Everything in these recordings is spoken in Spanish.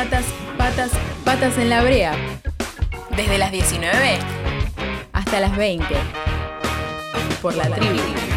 Patas, patas, patas en la brea. Desde las 19 hasta las 20. Por la tribu.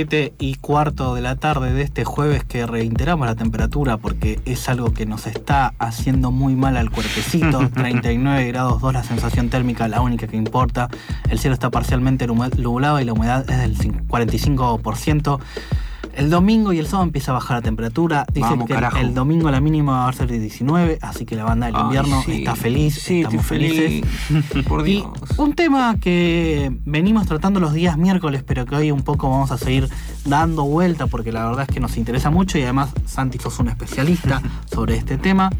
7 y cuarto de la tarde de este jueves que reiteramos la temperatura porque es algo que nos está haciendo muy mal al cuerpecito. 39 grados 2 la sensación térmica, la única que importa. El cielo está parcialmente nublado y la humedad es del 45%. El domingo y el sábado empieza a bajar la temperatura. Dicen que el, domingo la mínima va a ser de 19, así que la banda del invierno está feliz, sí, estamos felices. Por Dios. Y un tema que venimos tratando los días miércoles, pero que hoy un poco vamos a seguir dando vuelta porque la verdad es que nos interesa mucho y además Santi sos un especialista sobre este tema.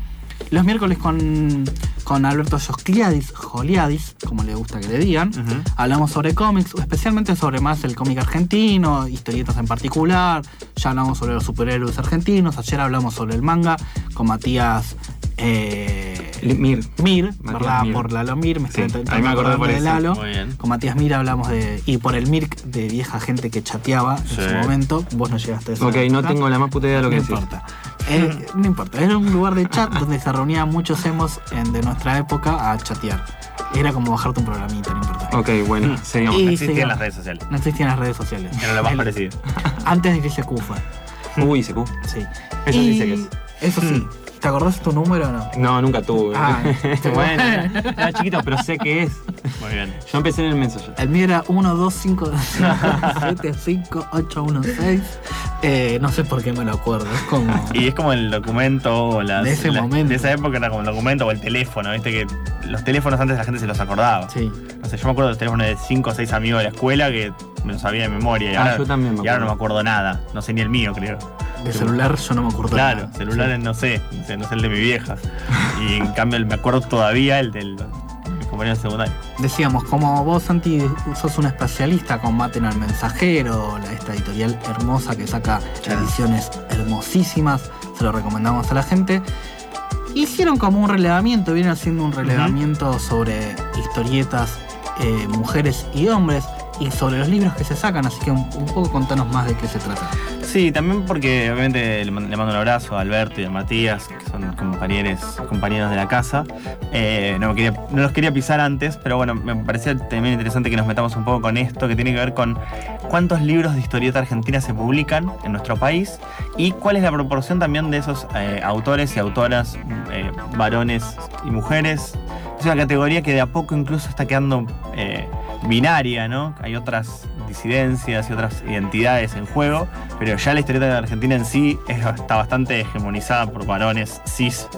Los miércoles con, con Alberto Joscliadis, Joliadis, como le gusta que le digan, hablamos sobre cómics, especialmente sobre más el cómic argentino, historietas en particular. Ya hablamos sobre los superhéroes argentinos. Ayer hablamos sobre el manga con Matías. Eh, Mir. Mir, ¿verdad? Por Lalo Mir, me estoy me acordé por de Lalo. Con Matías Mir hablamos de. Y por el Mir de vieja gente que chateaba en su momento. Vos no llegaste a eso. Ok, no tengo la más puta idea de lo que no importa. Eh, no importa, era un lugar de chat donde se reunían muchos emos de nuestra época a chatear. Era como bajarte un programita, no importa. Ok, bueno, mm. seguimos. no existían las redes sociales. No existían las redes sociales. Era lo más parecido. Antes de ICQ fue. Uy, ICQ. Sí. Eso sí sé que es. Eso sí. ¿Te acordás tu número o no? No, nunca tuve. Ah, bueno, era chiquito, pero sé qué es. Muy bien. Yo empecé en el mensaje. El mío era 1, 2, 5, 7, 5, 8, 1, 6. Eh, no sé por qué me lo acuerdo. Es como. Y es como el documento o las, De ese momento. De esa época era como el documento o el teléfono, viste que los teléfonos antes la gente se los acordaba. Sí. No sé, yo me acuerdo de los teléfonos de 5 o 6 amigos de la escuela que me los sabía de memoria. Y Ah, ahora, yo también me Y ahora no me acuerdo nada. No sé ni el mío, creo. De celular yo no me acuerdo. Claro, nada. celulares no sé, no sé, no sé el de mi vieja. Y en cambio me acuerdo todavía el del compañeros de secundaria. Decíamos, como vos, Santi, sos un especialista con Maten al Mensajero, la- esta editorial hermosa que saca ediciones hermosísimas, se lo recomendamos a la gente. Hicieron como un relevamiento, vienen haciendo un relevamiento sobre historietas, eh, mujeres y hombres, y sobre los libros que se sacan, así que un, un poco contanos más de qué se trata. Sí, también porque obviamente le, man- le mando un abrazo a Alberto y a Matías, que son compañeros, compañeros de la casa. Eh, no, los quería pisar antes, pero bueno, me parecía también interesante que nos metamos un poco con esto, que tiene que ver con cuántos libros de historieta argentina se publican en nuestro país y cuál es la proporción también de esos eh, autores y autoras, eh, varones y mujeres. Es una categoría que de a poco incluso está quedando binaria, ¿no? Hay otras disidencias y otras identidades en juego, pero ya la historieta de Argentina en sí es- está bastante hegemonizada por varones cis,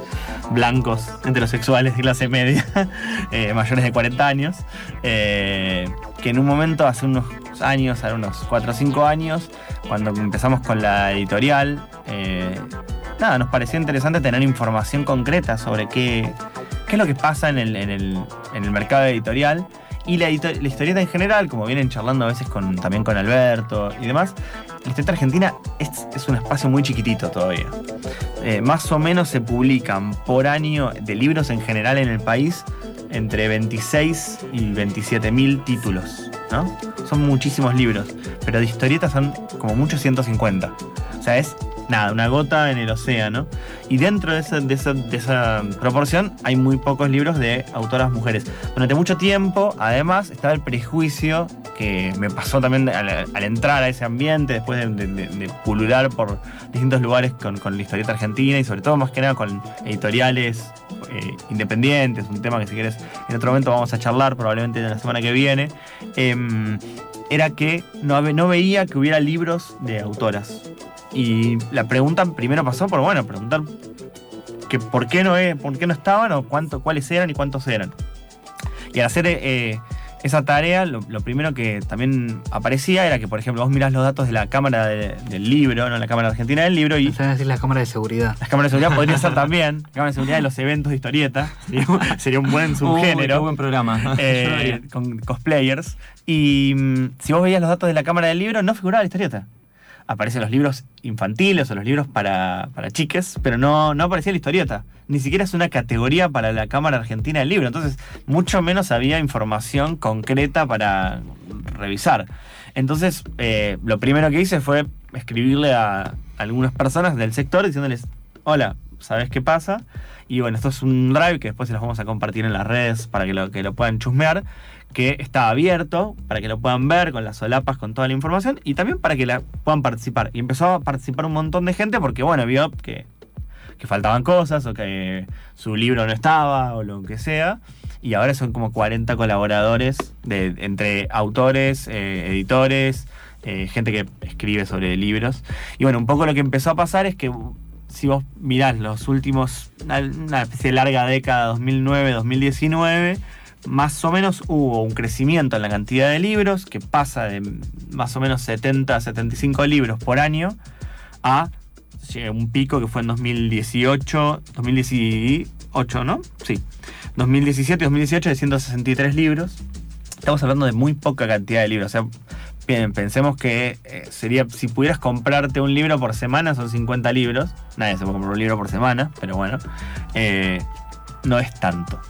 blancos, heterosexuales de clase media, eh, mayores de 40 años, eh, que en un momento, hace unos años, hace unos 4 o 5 años, cuando empezamos con la editorial, eh, nada, nos pareció interesante tener información concreta sobre qué, qué es lo que pasa en el, en el- en el mercado editorial. Y la, la historieta en general, como vienen charlando a veces con, también con Alberto y demás, la historieta argentina es, es un espacio muy chiquitito todavía. Eh, más o menos se publican por año de libros en general en el país entre 26 y 27 mil títulos, ¿no? Son muchísimos libros, pero de historietas son como muchos 150. O sea, es nada, una gota en el océano. Y dentro de esa, proporción hay muy pocos libros de autoras mujeres. Durante mucho tiempo, además, estaba el prejuicio que me pasó también al, entrar a ese ambiente, después de, de- pulular por distintos lugares con, la historieta argentina y sobre todo más que nada con editoriales eh, independientes, un tema que si quieres en otro momento vamos a charlar, probablemente en la semana que viene, em, era que no veía que hubiera libros de autoras. Y la pregunta primero pasó por, bueno, preguntar que por qué no, es, por qué no estaban o cuánto, cuáles eran y cuántos eran. Y al hacer eh, esa tarea, lo, lo primero que también aparecía era que, por ejemplo, vos mirás los datos de la Cámara de- del Libro, no la Cámara Argentina del Libro, y a decir la cámara de seguridad. las cámaras de seguridad podría ser también, cámara de seguridad de los eventos de historieta, sería, un- sería un buen subgénero. buen programa. Eh, con cosplayers. Y mm, si vos veías los datos de la cámara del libro, no figuraba la historieta. Aparecen los libros infantiles o los libros para, para chiques, pero no, no aparecía la historieta. Ni siquiera es una categoría para la Cámara Argentina del Libro. Entonces, mucho menos había información concreta para revisar. Entonces, eh, lo primero que hice fue escribirle a algunas personas del sector diciéndoles, hola, ¿sabes qué pasa? Y bueno, esto es un drive que después se los vamos a compartir en las redes para que lo, que lo puedan chusmear, que está abierto para que lo puedan ver con las solapas, con toda la información y también para que la puedan participar. Y empezó a participar un montón de gente porque, bueno, vio que, que faltaban cosas o que su libro no estaba o lo que sea. Y ahora son como 40 colaboradores de, entre autores, eh, editores, eh, gente que escribe sobre libros. Y bueno, un poco lo que empezó a pasar es que si vos mirás los últimos, una, especie larga década, 2009-2019, más o menos hubo un crecimiento en la cantidad de libros, que pasa de más o menos 70 a 75 libros por año a un pico que fue en 2018, 2018, ¿no? Sí. 2017 y 2018 de 163 libros. Estamos hablando de muy poca cantidad de libros. O sea, bien, pensemos que eh, sería, si pudieras comprarte un libro por semana, son 50 libros. Nadie se puede comprar un libro por semana, pero bueno, eh, no es tanto.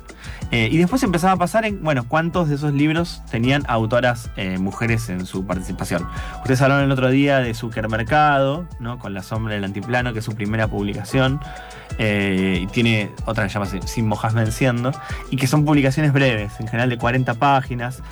Eh, y después empezaba a pasar en, bueno, cuántos de esos libros tenían autoras mujeres en su participación. Ustedes hablaron el otro día de Supermercado, ¿no? Con La sombra del antiplano, que es su primera publicación. Y tiene otra que se llama Sin mojas venciendo. Y que son publicaciones breves, en general de 40 páginas.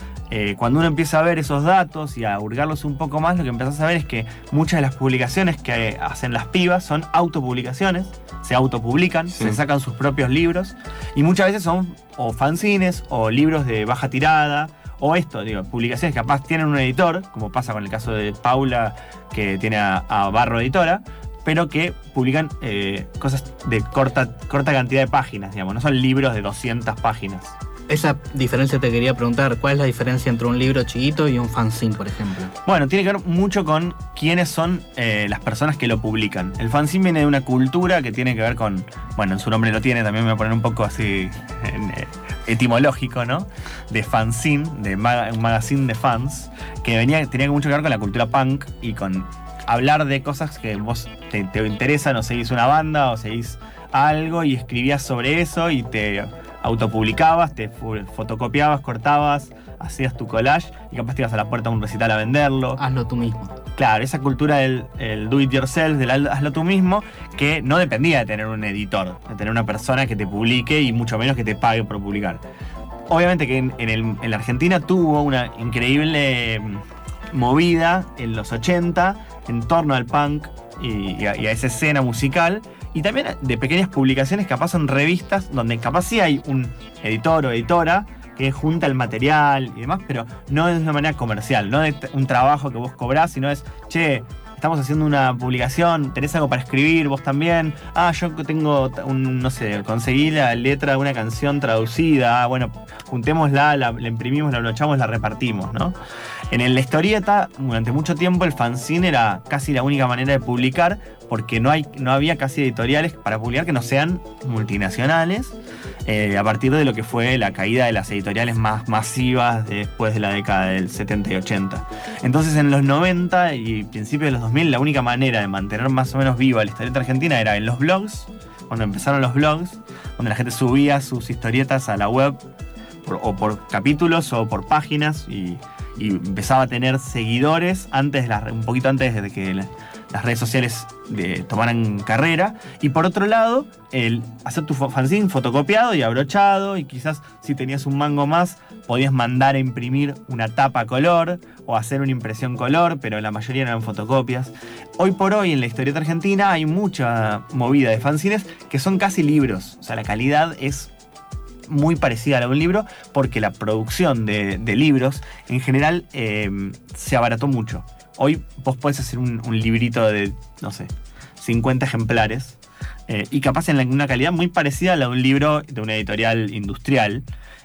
Cuando uno empieza a ver esos datos y a hurgarlos un poco más, lo que empiezas a ver es que muchas de las publicaciones que hacen las pibas son autopublicaciones, se autopublican, Sí. se sacan sus propios libros y muchas veces son o fanzines o libros de baja tirada o esto, digo, publicaciones que capaz tienen un editor, como pasa con el caso de Paula que tiene a, a Barro Editora, pero que publican eh, cosas de corta, corta cantidad de páginas, digamos, no son libros de 200 páginas. Esa diferencia te quería preguntar, ¿cuál es la diferencia entre un libro chiquito y un fanzine, por ejemplo? Bueno, tiene que ver mucho con quiénes son eh, las personas que lo publican. El fanzine viene de una cultura que tiene que ver con, bueno, en su nombre lo tiene, también me voy a poner un poco así eh, etimológico, ¿no? De fanzine, de maga- un magazine de fans, que venía, tenía mucho que ver con la cultura punk y con hablar de cosas que vos te, te interesan o seguís una banda o seguís algo y escribías sobre eso y te autopublicabas, te fotocopiabas, cortabas, hacías tu collage y capaz te ibas a la puerta de un recital a venderlo. Hazlo tú mismo. Claro, esa cultura del el do it yourself, del haz- hazlo tú mismo, que no dependía de tener un editor, de tener una persona que te publique y mucho menos que te pague por publicar. Obviamente que en, en el- en la Argentina tuvo una increíble mm, movida en los 80 en torno al punk y, y a, y a esa escena musical. Y también de pequeñas publicaciones, capaz son revistas, donde capaz sí hay un editor o editora que junta el material y demás, pero no de una manera comercial, no de un trabajo que vos cobrás, sino es, che, estamos haciendo una publicación, tenés algo para escribir, vos también, ah, yo tengo un, no sé, conseguí la letra de una canción traducida, ah, bueno, juntémosla, la, la imprimimos, la blochamos, la repartimos, ¿no? En la historieta, durante mucho tiempo, el fanzine era casi la única manera de publicar, porque no, hay, no había casi editoriales para publicar que no sean multinacionales, eh, a partir de lo que fue la caída de las editoriales más masivas después de la década del 70 y 80. Entonces en los 90 y principios de los 2000 la única manera de mantener más o menos viva la historieta argentina era en los blogs, cuando empezaron los blogs, donde la gente subía sus historietas a la web o por capítulos o por páginas y, empezaba a tener seguidores antes un poquito antes de que la- las redes sociales de- tomaran carrera. Y por otro lado, el hacer tu fanzine fotocopiado y abrochado. Y quizás si tenías un mango más, podías mandar a imprimir una tapa color o hacer una impresión color, pero la mayoría eran fotocopias. Hoy por hoy en la historieta argentina hay mucha movida de fanzines que son casi libros. O sea, la calidad es muy parecida a la de un libro porque la producción de, de libros en general eh, se abarató mucho. Hoy vos podés hacer un, librito de, no sé, 50 ejemplares eh, y capaz en una calidad muy parecida a la de un libro de una editorial industrial.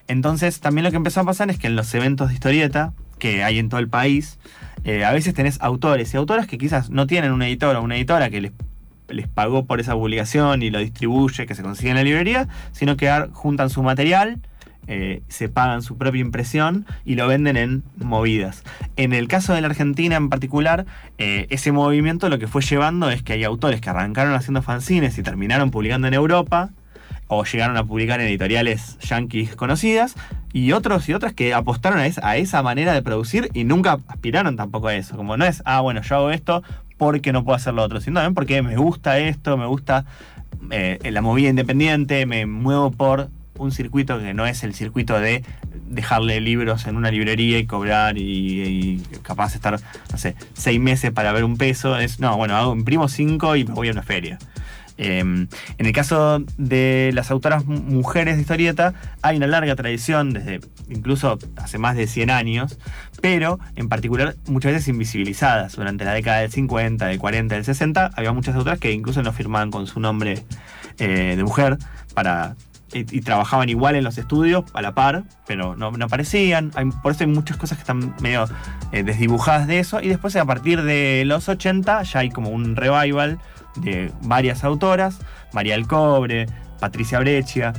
Entonces también lo que empezó a pasar es que en los eventos de historieta que hay en todo el país, eh, a veces tenés autores y autoras que quizás no tienen un editor o una editora que les les pagó por esa publicación y lo distribuye, que se consigue en la librería, sino que juntan su material eh, se pagan su propia impresión y lo venden en movidas. En el caso de la Argentina en particular, eh, ese movimiento lo que fue llevando es que hay autores que arrancaron haciendo fanzines y terminaron publicando en Europa o llegaron a publicar en editoriales yanquis conocidas, y otros y otras que apostaron a esa, manera de producir y nunca aspiraron tampoco a eso. Como no es, ah, bueno, yo hago esto porque no puedo hacer lo otro, sino también porque me gusta esto, me gusta eh, la movida independiente, me muevo por un circuito que no es el circuito de dejarle libros en una librería y cobrar y, y capaz estar, no sé, seis meses para ver un peso. Es, no, bueno, hago, imprimo cinco y me voy a una feria. Eh, en el caso de las autoras mu- mujeres de historieta, hay una larga tradición, desde incluso hace más de 100 años, pero en particular muchas veces invisibilizadas. Durante la década del 50, del 40, del 60, había muchas autoras que incluso no firmaban con su nombre eh, de mujer para. Y, trabajaban igual en los estudios a la par, pero no, aparecían. Por eso hay muchas cosas que están medio eh, desdibujadas de eso. Y después, a partir de los 80, ya hay como un revival de varias autoras, María del Cobre, Patricia Breccia,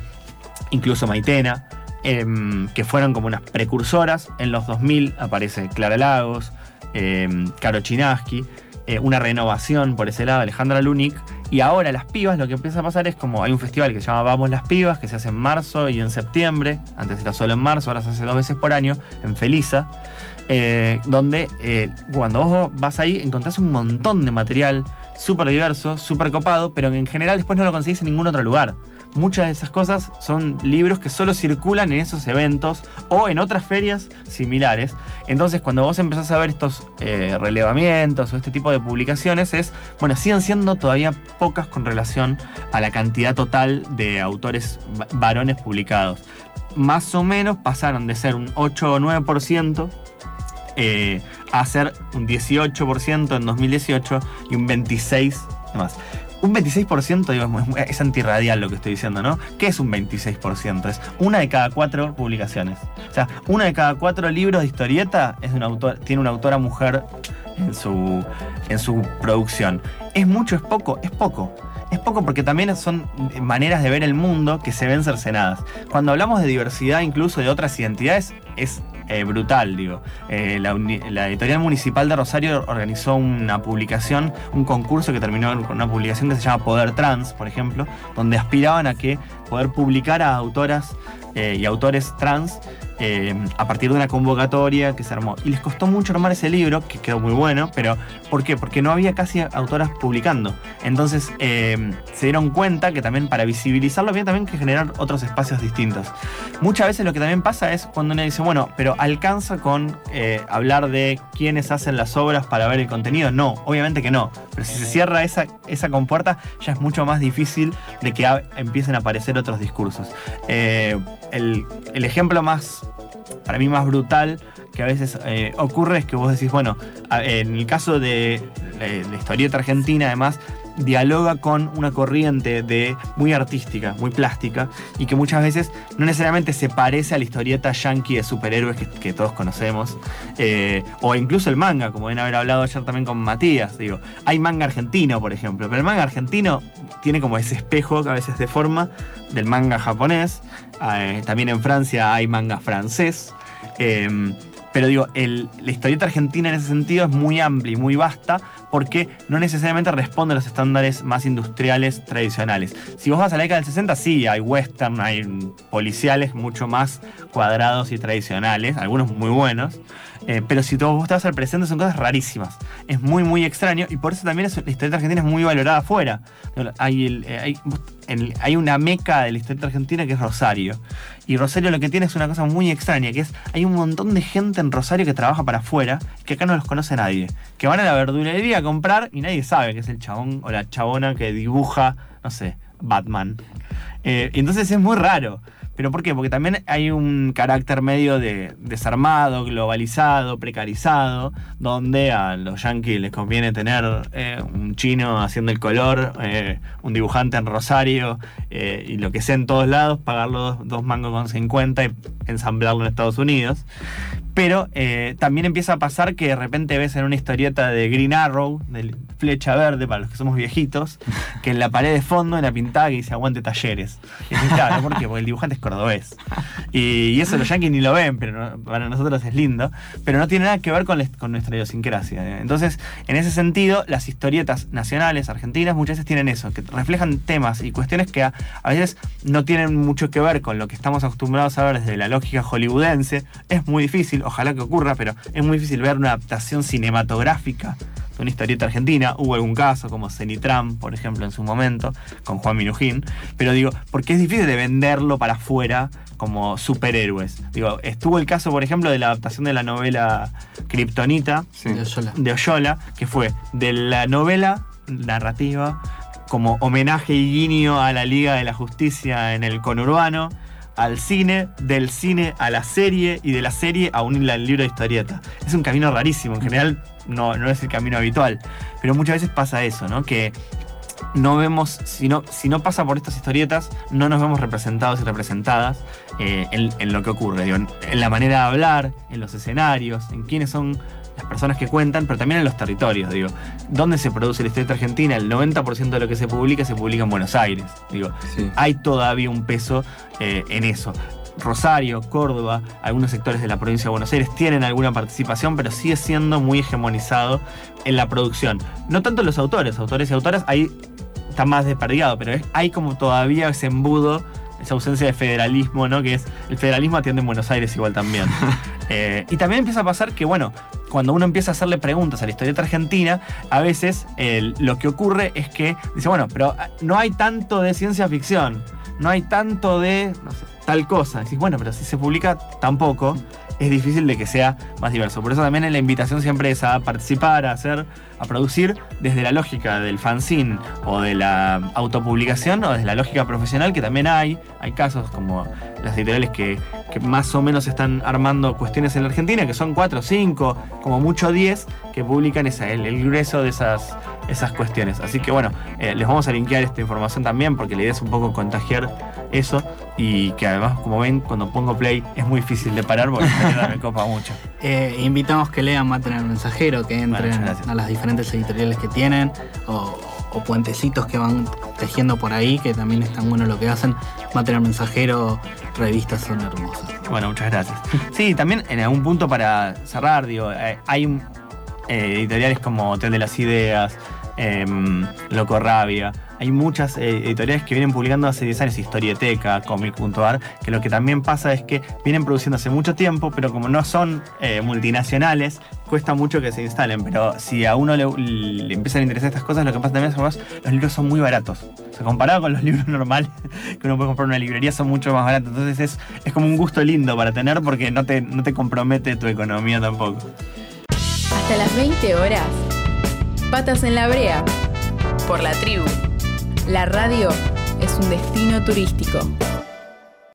incluso Maitena, em, que fueron como unas precursoras. En los 2000 aparece Clara Lagos, em, Caro Chinaski, eh, una renovación por ese lado, Alejandra Lunik. Y ahora las pibas, lo que empieza a pasar es como hay un festival que se llama Vamos las Pibas, que se hace en marzo y en septiembre. Antes era solo en marzo, ahora se hace dos veces por año, en Felisa. eh, donde eh, cuando vos vas ahí encontrás un montón de material súper diverso, súper copado, pero en general después no lo conseguís en ningún otro lugar. Muchas de esas cosas son libros que solo circulan en esos eventos o en otras ferias similares. Entonces, cuando vos empezás a ver estos eh, relevamientos o este tipo de publicaciones, es, bueno, siguen siendo todavía pocas con relación a la cantidad total de autores va- varones publicados. Más o menos pasaron de ser un 8 o 9% eh, a ser un 18% en 2018 y un 26% más. Un 26%, digo, es, antirradial lo que estoy diciendo, ¿no? ¿Qué es un 26%? Es una de cada cuatro publicaciones. O sea, una de cada cuatro libros de historieta es tiene una autora mujer en su, en su producción. ¿Es mucho? ¿Es poco? Es poco. Es poco porque también son maneras de ver el mundo que se ven cercenadas. Cuando hablamos de diversidad incluso de otras identidades, es eh, brutal, digo. Eh, la, editorial municipal de Rosario organizó una publicación, un concurso que terminó con una publicación que se llama Poder Trans, por ejemplo, donde aspiraban a que poder publicar a autoras eh, y autores trans a partir de una convocatoria que se armó. Y les costó mucho armar ese libro, que quedó muy bueno, pero ¿por qué? Porque no había casi autoras publicando. Entonces se dieron cuenta que también para visibilizarlo había también que generar otros espacios distintos. Muchas veces lo que también pasa es cuando uno dice, bueno, pero alcanza con eh, hablar de quiénes hacen las obras para ver el contenido. No, obviamente que no. Pero si se cierra esa, esa compuerta, ya es mucho más difícil de que a- empiecen a aparecer otros discursos. Eh, el, el ejemplo más, para mí más brutal que a veces eh, ocurre es que vos decís, bueno, en el caso de la historieta argentina, además, dialoga con una corriente de muy artística, muy plástica, y que muchas veces no necesariamente se parece a la historieta yankee de superhéroes que, todos conocemos, eh, o incluso el manga, como deben haber hablado ayer también con Matías, digo, hay manga argentino, por ejemplo, pero el manga argentino tiene como ese espejo que a veces de forma del manga japonés, eh, también en Francia hay manga francés, eh, pero digo, la historieta argentina en ese sentido es muy amplia y muy vasta porque no necesariamente responde a los estándares más industriales tradicionales. Si vos vas a la década del 60, sí, hay western, hay policiales mucho más cuadrados y tradicionales, algunos muy buenos. eh, pero si vos te vas al presente son cosas rarísimas. Es muy, muy extraño y por eso también la historieta argentina es muy valorada afuera. Hay, el- eh, hay una meca de la historieta argentina que es Rosario. Y Rosario lo que tiene es una cosa muy extraña, que es hay un montón de gente en Rosario que trabaja para afuera, que acá no los conoce nadie. Que van a la verdulería a comprar y nadie sabe que es el chabón o la chabona que dibuja, no sé, Batman. Eh, entonces es muy raro. ¿Pero por qué? Porque también hay un carácter medio de desarmado, globalizado, precarizado, donde a los yankees les conviene tener eh, un chino haciendo el color, eh, un dibujante en Rosario eh, y lo que sea en todos lados, pagarlo dos, dos mangos con 50 y ensamblarlo en Estados Unidos. Pero eh, también empieza a pasar que de repente ves en una historieta de Green Arrow, de Flecha Verde, para los que somos viejitos, que en la pared de fondo, en la pintada, que dice aguante talleres. Y dices, claro, ¿por qué? Porque el dibujante es cordobés. Y, y eso los yankees ni lo ven, pero no- para nosotros es lindo. Pero no tiene nada que ver con, con nuestra idiosincrasia. Entonces, en ese sentido, las historietas nacionales, argentinas, muchas veces tienen eso, que reflejan temas y cuestiones que a, a veces no tienen mucho que ver con lo que estamos acostumbrados a ver desde la lógica hollywoodense. Es muy difícil, ojalá que ocurra, pero es muy difícil ver una adaptación cinematográfica de una historieta argentina. Hubo algún caso, como Cenitram, por ejemplo, en su momento, con Juan Minujín. Pero digo, porque es difícil de venderlo para afuera como superhéroes. Digo, estuvo el caso, por ejemplo, de la adaptación de la novela Kryptonita Sí. De Oyola. de Oyola, que fue de la novela narrativa como homenaje y guiño a la Liga de la Justicia en el conurbano, al cine, del cine a la serie y de la serie a un al libro de historieta. Es un camino rarísimo, en general no, no es el camino habitual, pero muchas veces pasa eso, ¿no? Que no vemos, si no, si no pasa por estas historietas, no nos vemos representados y representadas eh, en, lo que ocurre, en, en la manera de hablar, en los escenarios, en quiénes son las personas que cuentan, pero también en los territorios, digo. ¿Dónde se produce la historieta argentina? El 90% de lo que se publica se publica en Buenos Aires, digo. Sí. Hay todavía un peso eh, en eso. Rosario, Córdoba, algunos sectores de la provincia de Buenos Aires tienen alguna participación, pero sigue siendo muy hegemonizado en la producción. No tanto los autores, autores y autoras, ahí está más desperdigado, pero es- hay como todavía ese embudo, esa ausencia de federalismo, ¿no? Que es, el federalismo atiende en Buenos Aires igual también. Eh, y también empieza a pasar que, bueno, cuando uno empieza a hacerle preguntas a la historieta argentina, a veces lo que ocurre es que dice, bueno, pero ah, no hay tanto de ciencia ficción, no hay tanto de tal cosa. Decís, bueno, pero si se publica tampoco, es difícil de que sea más diverso. Por eso también la invitación siempre es a participar, a hacer, a producir desde la lógica del fanzine o de la autopublicación o desde la lógica profesional, que también hay. Hay casos como las editoriales que, que más o menos están armando cuestiones en la Argentina, que son cuatro, cinco, como mucho 10, que publican esa, el, el grueso de esas, esas cuestiones. Así que bueno, eh, les vamos a linkear esta información también, porque la idea es un poco contagiar eso y que además, como ven, cuando pongo play es muy difícil de parar porque me copa mucho. Eh, invitamos que lean Maten al Mensajero, que entren a las diferentes editoriales que tienen, o, o puentecitos que van tejiendo por ahí, que también es tan bueno lo que hacen. Maten al Mensajero, revistas son hermosas. Bueno, muchas gracias. Sí, también en algún punto para cerrar, digo, eh, hay eh, editoriales como Hotel de las Ideas, em, Loco Rabia. Hay muchas eh, editoriales que vienen publicando hace 10 años, Historieteca, Comic.ar, que lo que también pasa es que vienen produciendo hace mucho tiempo, pero como no son eh, multinacionales, cuesta mucho que se instalen. Pero si a uno le, empiezan a interesar estas cosas, lo que pasa también es que los libros son muy baratos. O sea, comparado con los libros normales que uno puede comprar en una librería, son mucho más baratos. Entonces es, es como un gusto lindo para tener porque no te, no te compromete tu economía tampoco. Hasta las 20 horas. Patas en la brea. Por la tribu. La radio es un destino turístico.